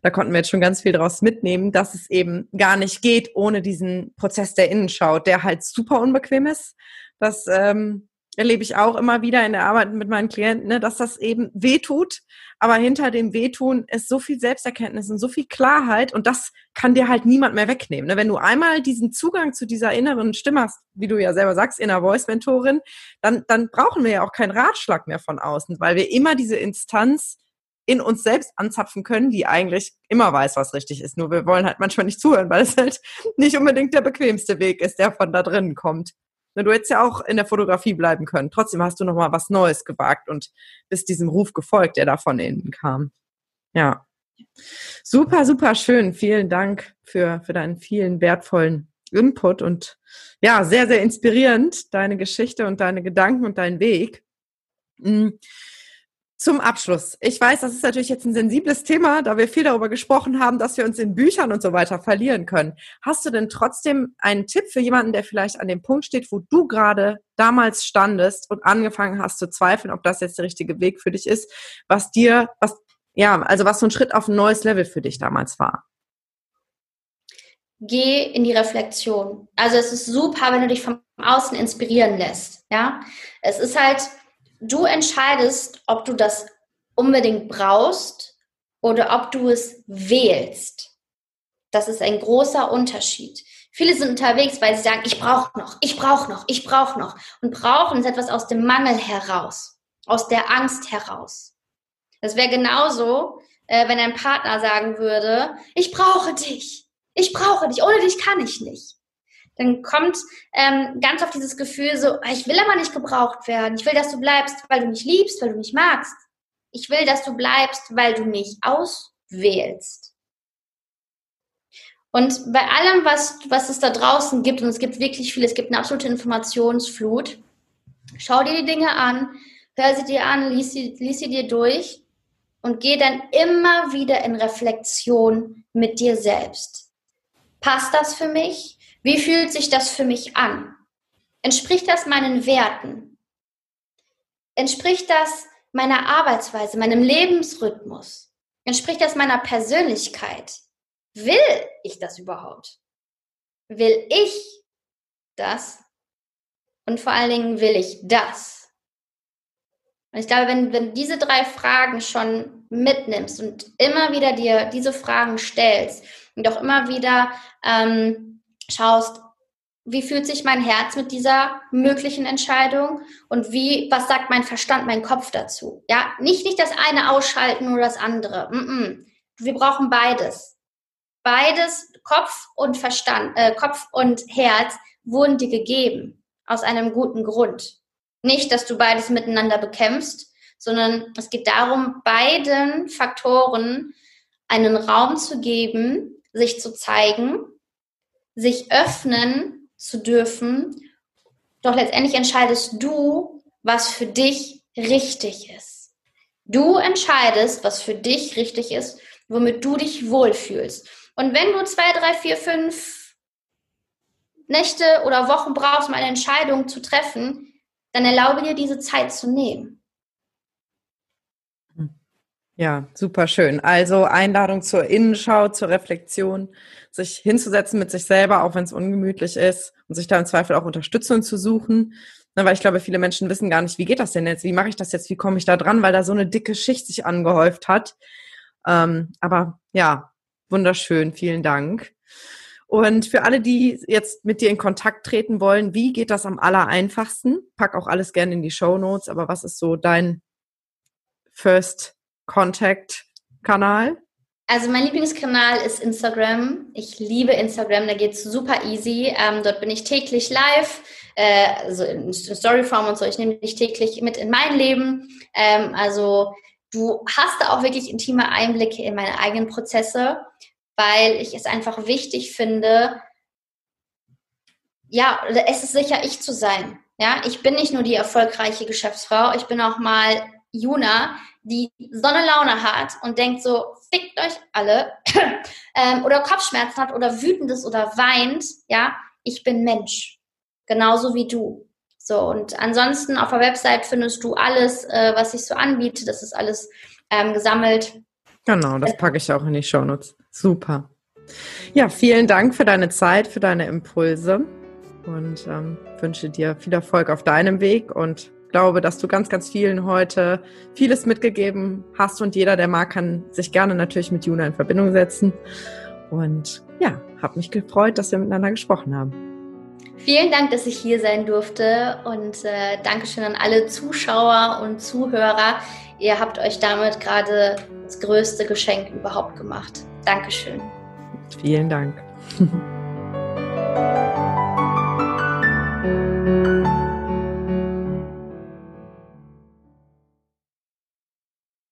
da konnten wir jetzt schon ganz viel daraus mitnehmen, dass es eben gar nicht geht ohne diesen Prozess der Innenschau, der halt super unbequem ist. Das ähm, erlebe ich auch immer wieder in der Arbeit mit meinen Klienten, ne, dass das eben wehtut. Aber hinter dem Wehtun ist so viel Selbsterkenntnis und so viel Klarheit und das kann dir halt niemand mehr wegnehmen. Ne? Wenn du einmal diesen Zugang zu dieser inneren Stimme hast, wie du ja selber sagst, Inner Voice Mentorin, dann, dann brauchen wir ja auch keinen Ratschlag mehr von außen, weil wir immer diese Instanz in uns selbst anzapfen können, die eigentlich immer weiß, was richtig ist. Nur wir wollen halt manchmal nicht zuhören, weil es halt nicht unbedingt der bequemste Weg ist, der von da drinnen kommt. Du hättest ja auch in der Fotografie bleiben können. Trotzdem hast du noch mal was Neues gewagt und bist diesem Ruf gefolgt, der da von innen kam. Ja. Super, super schön. Vielen Dank für, für deinen vielen wertvollen Input und ja, sehr, sehr inspirierend, deine Geschichte und deine Gedanken und dein Weg. Zum Abschluss. Ich weiß, das ist natürlich jetzt ein sensibles Thema, da wir viel darüber gesprochen haben, dass wir uns in Büchern und so weiter verlieren können. Hast du denn trotzdem einen Tipp für jemanden, der vielleicht an dem Punkt steht, wo du gerade damals standest und angefangen hast zu zweifeln, ob das jetzt der richtige Weg für dich ist, was dir, was, ja, also was so ein Schritt auf ein neues Level für dich damals war? Geh in die Reflexion. Also es ist super, wenn du dich vom Außen inspirieren lässt. Ja, es ist halt, du entscheidest, ob du das unbedingt brauchst oder ob du es wählst. Das ist ein großer Unterschied. Viele sind unterwegs, weil sie sagen, ich brauche noch, ich brauche noch, ich brauche noch. Und brauchen ist etwas aus dem Mangel heraus, aus der Angst heraus. Das wäre genauso, äh, wenn ein Partner sagen würde, ich brauche dich, ich brauche dich, ohne dich kann ich nicht dann kommt ähm, ganz auf dieses Gefühl so, ah, ich will aber nicht gebraucht werden. Ich will, dass du bleibst, weil du mich liebst, weil du mich magst. Ich will, dass du bleibst, weil du mich auswählst. Und bei allem, was, was es da draußen gibt, und es gibt wirklich viel, es gibt eine absolute Informationsflut, schau dir die Dinge an, hör sie dir an, lies sie, lies sie dir durch und geh dann immer wieder in Reflexion mit dir selbst. Passt das für mich? Wie fühlt sich das für mich an? Entspricht das meinen Werten? Entspricht das meiner Arbeitsweise, meinem Lebensrhythmus? Entspricht das meiner Persönlichkeit? Will ich das überhaupt? Will ich das? Und vor allen Dingen will ich das? Und ich glaube, wenn, wenn diese drei Fragen schon mitnimmst und immer wieder dir diese Fragen stellst und auch immer wieder ähm, schaust, wie fühlt sich mein Herz mit dieser möglichen Entscheidung und wie, was sagt mein Verstand, mein Kopf dazu? Ja, nicht, nicht das eine ausschalten oder das andere. Mm -mm. Wir brauchen beides. Beides, Kopf und Verstand, äh, Kopf und Herz wurden dir gegeben. Aus einem guten Grund. Nicht, dass du beides miteinander bekämpfst, sondern es geht darum, beiden Faktoren einen Raum zu geben, sich zu zeigen sich öffnen zu dürfen. Doch letztendlich entscheidest du, was für dich richtig ist. Du entscheidest, was für dich richtig ist, womit du dich wohlfühlst. Und wenn du zwei, drei, vier, fünf Nächte oder Wochen brauchst, um eine Entscheidung zu treffen, dann erlaube dir diese Zeit zu nehmen. Ja, super schön. Also Einladung zur Innenschau, zur Reflexion, sich hinzusetzen mit sich selber, auch wenn es ungemütlich ist und sich da im Zweifel auch Unterstützung zu suchen. Na, weil ich glaube, viele Menschen wissen gar nicht, wie geht das denn jetzt? Wie mache ich das jetzt? Wie komme ich da dran? Weil da so eine dicke Schicht sich angehäuft hat. Ähm, aber ja, wunderschön. Vielen Dank. Und für alle, die jetzt mit dir in Kontakt treten wollen, wie geht das am aller einfachsten? Pack auch alles gerne in die Show Notes. Aber was ist so dein First Contact-Kanal? Also mein Lieblingskanal ist Instagram. Ich liebe Instagram, da geht es super easy. Ähm, dort bin ich täglich live, äh, also in Storyform und so. Ich nehme dich täglich mit in mein Leben. Ähm, also du hast da auch wirklich intime Einblicke in meine eigenen Prozesse, weil ich es einfach wichtig finde, ja, es ist sicher ich zu sein. Ja, ich bin nicht nur die erfolgreiche Geschäftsfrau, ich bin auch mal Juna, die Sonne Laune hat und denkt so, fickt euch alle, ähm, oder Kopfschmerzen hat oder wütend ist oder weint, ja, ich bin Mensch. Genauso wie du. So, und ansonsten auf der Website findest du alles, äh, was ich so anbiete. Das ist alles ähm, gesammelt. Genau, das packe ich auch in die Shownotes. Super. Ja, vielen Dank für deine Zeit, für deine Impulse und ähm, wünsche dir viel Erfolg auf deinem Weg und glaube, dass du ganz, ganz vielen heute vieles mitgegeben hast und jeder, der mag, kann sich gerne natürlich mit Juna in Verbindung setzen. Und ja, habe mich gefreut, dass wir miteinander gesprochen haben. Vielen Dank, dass ich hier sein durfte und äh, Dankeschön an alle Zuschauer und Zuhörer. Ihr habt euch damit gerade das größte Geschenk überhaupt gemacht. Dankeschön. Vielen Dank.